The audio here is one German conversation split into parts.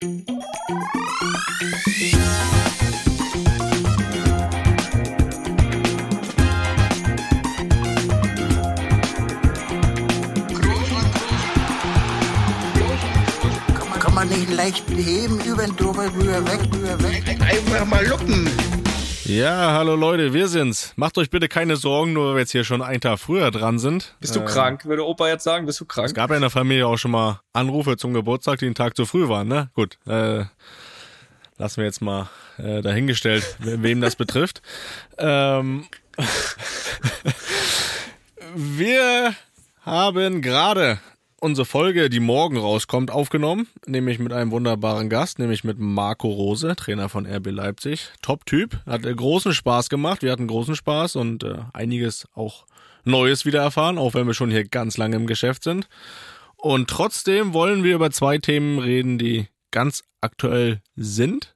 Kann man nicht leicht heben, über den drüber, rüber, weg, rüber, weg. Einfach mal luppen. Ja, hallo Leute, wir sind's. Macht euch bitte keine Sorgen, nur weil wir jetzt hier schon einen Tag früher dran sind. Bist du krank? Würde Opa jetzt sagen, bist du Es krank? gab ja in der Familie auch schon mal Anrufe zum Geburtstag, die einen Tag zu früh waren, ne? Gut, äh, lassen wir jetzt mal äh, dahingestellt, we- wem das betrifft. Ähm, wir haben gerade unsere Folge, die morgen rauskommt, aufgenommen, nämlich mit einem wunderbaren Gast, nämlich mit Marco Rose, Trainer von RB Leipzig. Top-Typ, hat großen Spaß gemacht, wir hatten großen Spaß und äh, einiges auch Neues wieder erfahren, auch wenn wir schon hier ganz lange im Geschäft sind. Und trotzdem wollen wir über zwei Themen reden, die ganz aktuell sind.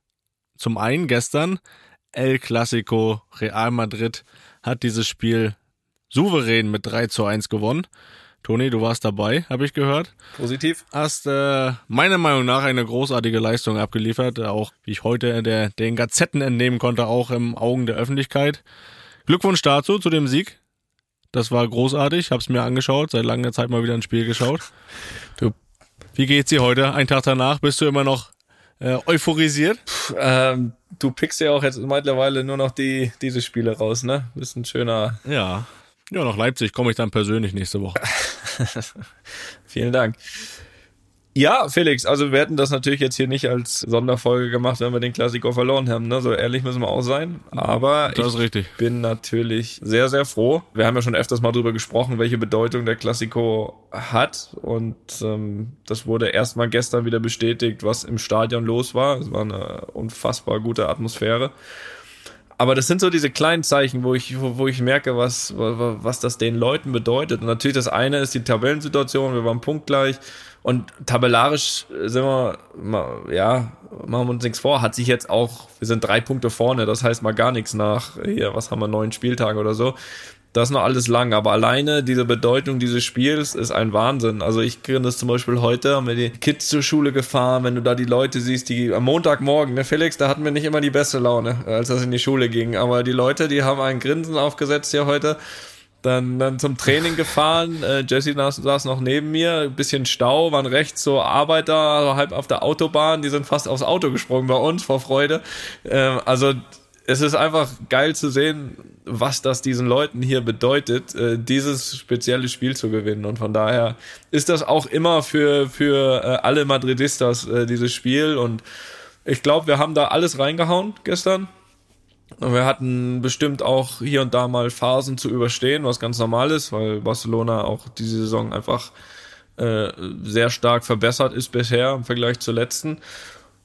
Zum einen gestern El Clasico Real Madrid hat dieses Spiel souverän mit 3 zu 1 gewonnen. Toni, du warst dabei, habe ich gehört. Positiv? Hast äh, meiner Meinung nach eine großartige Leistung abgeliefert, auch wie ich heute der, den Gazetten entnehmen konnte, auch im Augen der Öffentlichkeit. Glückwunsch dazu, zu dem Sieg. Das war großartig, hab's mir angeschaut, seit langer Zeit mal wieder ein Spiel geschaut. Du- Wie geht's dir heute? Ein Tag danach bist du immer noch äh, euphorisiert? Ähm, du pickst ja auch jetzt mittlerweile nur noch die, diese Spiele raus, ne? Bist ein schöner. Ja. Ja, nach Leipzig komme ich dann persönlich nächste Woche. Vielen Dank. Ja, Felix, also wir hätten das natürlich jetzt hier nicht als Sonderfolge gemacht, wenn wir den Klassiker verloren haben, ne? So ehrlich müssen wir auch sein. Aber ich bin natürlich sehr, sehr froh. Wir haben ja schon öfters mal drüber gesprochen, welche Bedeutung der Klassiko hat. Und ähm, das wurde erstmal gestern wieder bestätigt, was im Stadion los war. Es war eine unfassbar gute Atmosphäre. Aber das sind so diese kleinen Zeichen, wo ich, wo, wo ich merke, was, was das den Leuten bedeutet. Und natürlich das eine ist die Tabellensituation, wir waren punktgleich. Und tabellarisch sind wir, ja, machen wir uns nichts vor, hat sich jetzt auch, wir sind drei Punkte vorne, das heißt mal gar nichts nach, hier, was haben wir, neun Spieltage oder so. Das ist noch alles lang, aber alleine diese Bedeutung dieses Spiels ist ein Wahnsinn. Also ich kriege das zum Beispiel heute, haben wir die Kids zur Schule gefahren, wenn du da die Leute siehst, die am Montagmorgen, ne Felix, da hatten wir nicht immer die beste Laune, als das in die Schule ging. Aber die Leute, die haben ein Grinsen aufgesetzt hier heute. Dann, dann zum Training gefahren. Äh, Jesse saß, noch neben mir. Ein bisschen Stau, waren rechts so Arbeiter, halb auf der Autobahn. Die sind fast aufs Auto gesprungen bei uns vor Freude. Ähm, also es ist einfach geil zu sehen, was das diesen Leuten hier bedeutet, äh, dieses spezielle Spiel zu gewinnen. Und von daher ist das auch immer für, für äh, alle Madridistas äh, dieses Spiel. Und ich glaube, wir haben da alles reingehauen gestern. Und wir hatten bestimmt auch hier und da mal Phasen zu überstehen, was ganz normal ist, weil Barcelona auch diese Saison einfach sehr stark verbessert ist bisher im Vergleich zur letzten.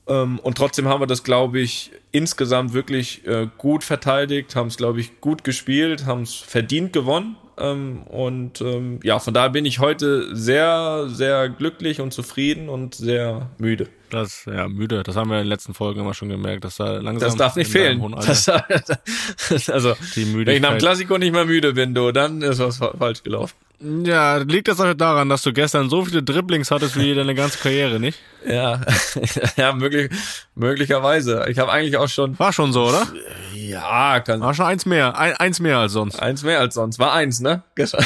Ähm, und trotzdem haben wir das, glaube ich, insgesamt wirklich äh, gut verteidigt, haben es, glaube ich, gut gespielt, haben es verdient gewonnen. Ähm, und ähm, ja, von daher bin ich heute sehr, sehr glücklich und zufrieden und sehr müde. Das, ja, müde. Das haben wir in den letzten Folgen immer schon gemerkt. dass da langsam Das darf nicht fehlen. Das, also, wenn ich nach dem. Klassiko nicht mehr müde bin, du, dann ist was fa- falsch gelaufen. Ja, liegt das auch daran, dass du gestern so viele Dribblings hattest wie deine ganze Karriere, nicht? Ja, ja, möglich, möglicherweise. Ich habe eigentlich auch schon, War schon so, oder? ja, kann, War schon eins mehr. Ein, eins mehr als sonst. eins mehr als sonst. War eins, ne? Gestern.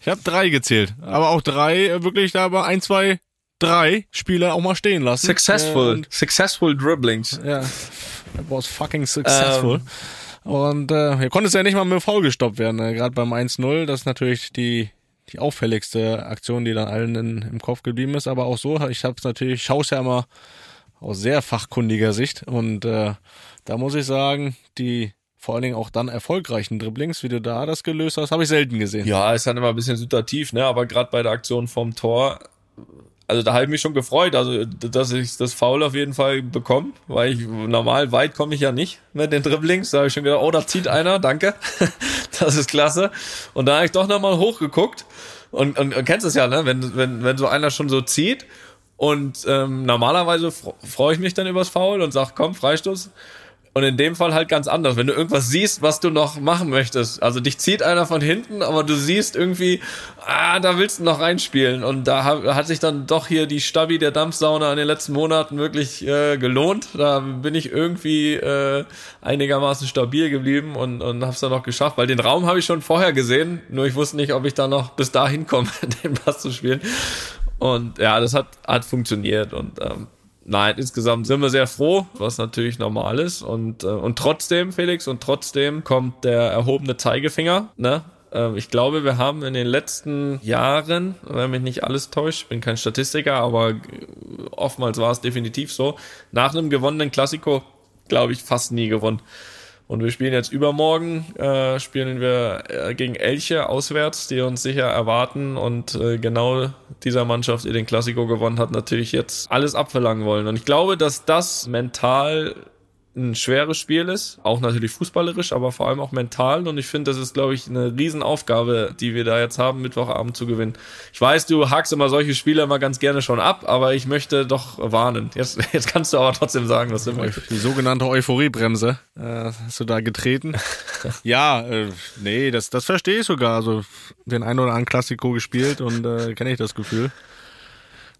Ich habe drei gezählt. Aber auch drei, äh, wirklich da aber ein, zwei, drei Spieler auch mal stehen lassen. Successful, Und, successful Dribblings. ja, that was fucking successful. Ähm. Und äh, hier konnte es ja nicht mal mit Foul gestoppt werden. Äh, Gerade beim 1-0, das ist natürlich die die auffälligste Aktion, die dann allen in, im Kopf geblieben ist. Aber auch so, ich habe es natürlich, schaue es ja immer aus sehr fachkundiger Sicht. Und äh, da muss ich sagen, die vor allen Dingen auch dann erfolgreichen Dribblings, wie du da das gelöst hast, habe ich selten gesehen. Ja, ist dann immer ein bisschen situativ, ne? Aber gerade bei der Aktion vom Tor, also da habe ich mich schon gefreut, also dass ich das Foul auf jeden Fall bekomme, weil ich normal weit komme ich ja nicht mit den Dribblings. Da habe ich schon gedacht, oh, da zieht einer, danke. das ist klasse. Und da habe ich doch nochmal hochgeguckt und, und, und kennst es ja, ne? Wenn, wenn, wenn so einer schon so zieht und ähm, normalerweise fr- freue ich mich dann übers Foul und sag, komm, Freistoß. Und in dem Fall halt ganz anders. Wenn du irgendwas siehst, was du noch machen möchtest. Also dich zieht einer von hinten, aber du siehst irgendwie, ah, da willst du noch reinspielen. Und da hat sich dann doch hier die Stabi der Dampfsauna in den letzten Monaten wirklich äh, gelohnt. Da bin ich irgendwie äh, einigermaßen stabil geblieben und, und hab's dann noch geschafft. Weil den Raum habe ich schon vorher gesehen, nur ich wusste nicht, ob ich da noch bis dahin komme, den Pass zu spielen. Und ja, das hat, hat funktioniert. Und ähm, Nein, insgesamt sind wir sehr froh, was natürlich normal ist. Und, äh, und trotzdem, Felix, und trotzdem kommt der erhobene Zeigefinger. Ne? Äh, ich glaube, wir haben in den letzten Jahren, wenn mich nicht alles täuscht, bin kein Statistiker, aber oftmals war es definitiv so, nach einem gewonnenen Klassiko, glaube ich, fast nie gewonnen. Und wir spielen jetzt übermorgen, äh, spielen wir äh, gegen Elche auswärts, die uns sicher erwarten. Und äh, genau dieser Mannschaft, die den Klassiko gewonnen hat, natürlich jetzt alles abverlangen wollen. Und ich glaube, dass das mental ein schweres Spiel ist, auch natürlich fußballerisch, aber vor allem auch mental. Und ich finde, das ist, glaube ich, eine Riesenaufgabe, die wir da jetzt haben, Mittwochabend zu gewinnen. Ich weiß, du hakst immer solche Spiele immer ganz gerne schon ab, aber ich möchte doch warnen. Jetzt, jetzt kannst du aber trotzdem sagen, was du möchtest. Die sogenannte Euphoriebremse äh, hast du da getreten. ja, äh, nee, das, das verstehe ich sogar. Also den einen oder anderen Klassiko gespielt und äh, kenne ich das Gefühl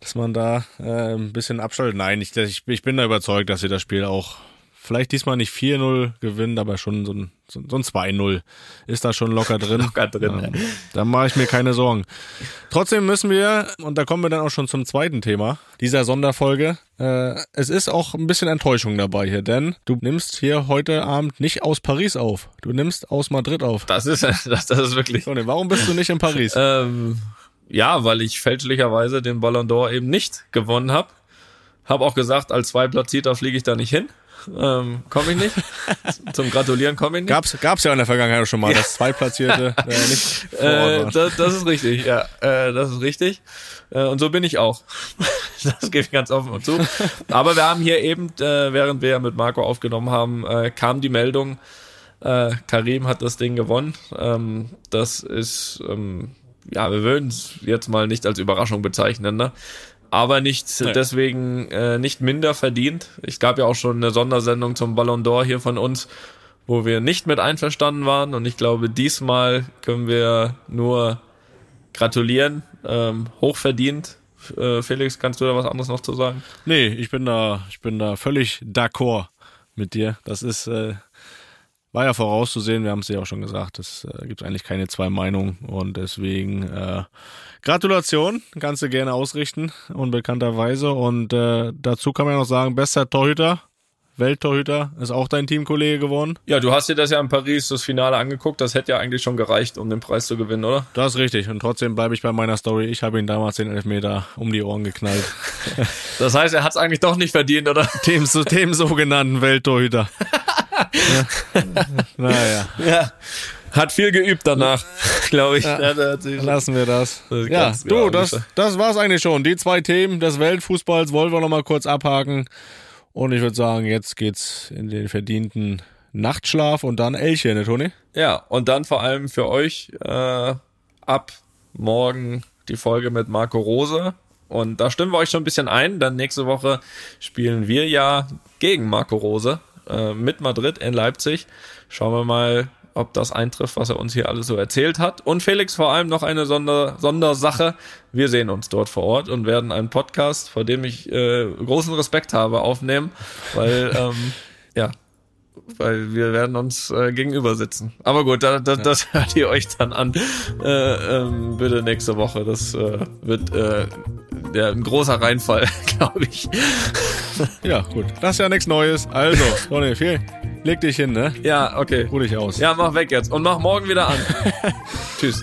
dass man da äh, ein bisschen abschaltet. Nein, ich, ich, ich bin da überzeugt, dass sie das Spiel auch vielleicht diesmal nicht 4-0 gewinnen, aber schon so ein, so, ein 2-0 ist da schon locker drin. locker drin. Ja, da mache ich mir keine Sorgen. Trotzdem müssen wir, und da kommen wir dann auch schon zum zweiten Thema dieser Sonderfolge, äh, es ist auch ein bisschen Enttäuschung dabei hier, denn du nimmst hier heute Abend nicht aus Paris auf, du nimmst aus Madrid auf. Das ist, das, das ist wirklich... So, warum bist du nicht in Paris? ähm, ja, weil ich fälschlicherweise den Ballon d'Or eben nicht gewonnen habe. Hab auch gesagt, als Zweitplatzierter fliege ich da nicht hin. Ähm, komme ich nicht. Zum Gratulieren komme ich nicht. Gab's, gab's ja in der Vergangenheit schon mal, ja. das Zweitplatzierte äh, nicht äh, das, das ist richtig, ja. Äh, das ist richtig. Äh, und so bin ich auch. das gebe ich ganz offen und zu. Aber wir haben hier eben, äh, während wir mit Marco aufgenommen haben, äh, kam die Meldung, äh, Karim hat das Ding gewonnen. Ähm, das ist, ähm, ja, wir würden es jetzt mal nicht als Überraschung bezeichnen, ne? Aber nicht nee. deswegen äh, nicht minder verdient. Ich gab ja auch schon eine Sondersendung zum Ballon d'Or hier von uns, wo wir nicht mit einverstanden waren und ich glaube, diesmal können wir nur gratulieren, ähm, hochverdient. Äh, Felix, kannst du da was anderes noch zu sagen? Nee, ich bin da, ich bin da völlig d'accord mit dir. Das ist äh, war ja vorauszusehen, wir haben es ja auch schon gesagt, es äh, gibt eigentlich keine zwei Meinungen und deswegen äh, Gratulation, kannst du gerne ausrichten, unbekannterweise. Und äh, dazu kann man ja noch sagen, bester Torhüter, Welttorhüter, ist auch dein Teamkollege geworden. Ja, du hast dir das ja in Paris das Finale angeguckt, das hätte ja eigentlich schon gereicht, um den Preis zu gewinnen, oder? Das ist richtig und trotzdem bleibe ich bei meiner Story. Ich habe ihn damals den Elfmeter um die Ohren geknallt. das heißt, er hat es eigentlich doch nicht verdient, oder? Dem, dem sogenannten Welttorhüter. Naja. Ja. Hat viel geübt danach, glaube ich. Ja, lassen wir das. das ja, du, das, das war's eigentlich schon. Die zwei Themen des Weltfußballs wollen wir noch mal kurz abhaken. Und ich würde sagen, jetzt geht's in den verdienten Nachtschlaf und dann Elche, ne, Toni? Ja, und dann vor allem für euch äh, ab morgen die Folge mit Marco Rose. Und da stimmen wir euch schon ein bisschen ein, denn nächste Woche spielen wir ja gegen Marco Rose äh, mit Madrid in Leipzig. Schauen wir mal, ob das eintrifft, was er uns hier alles so erzählt hat. Und Felix, vor allem noch eine Sonder Sondersache. Wir sehen uns dort vor Ort und werden einen Podcast, vor dem ich äh, großen Respekt habe, aufnehmen, weil ähm, ja, weil wir werden uns äh, gegenüber sitzen. Aber gut, da, da, ja. das hört ihr euch dann an. Äh, ähm, bitte nächste Woche. Das äh, wird äh, ja, ein großer Reinfall, glaube ich. ja, gut. Das ist ja nichts Neues. Also, Ronny, viel. Leg dich hin, ne? Ja, okay. Ruh dich aus. Ja, mach weg jetzt und mach morgen wieder an. Tschüss.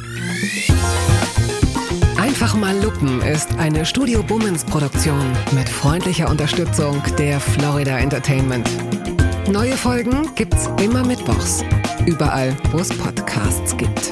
Einfach mal Lupen ist eine Studio Bummens Produktion mit freundlicher Unterstützung der Florida Entertainment. Neue Folgen gibt's immer mittwochs. Überall, wo es Podcasts gibt.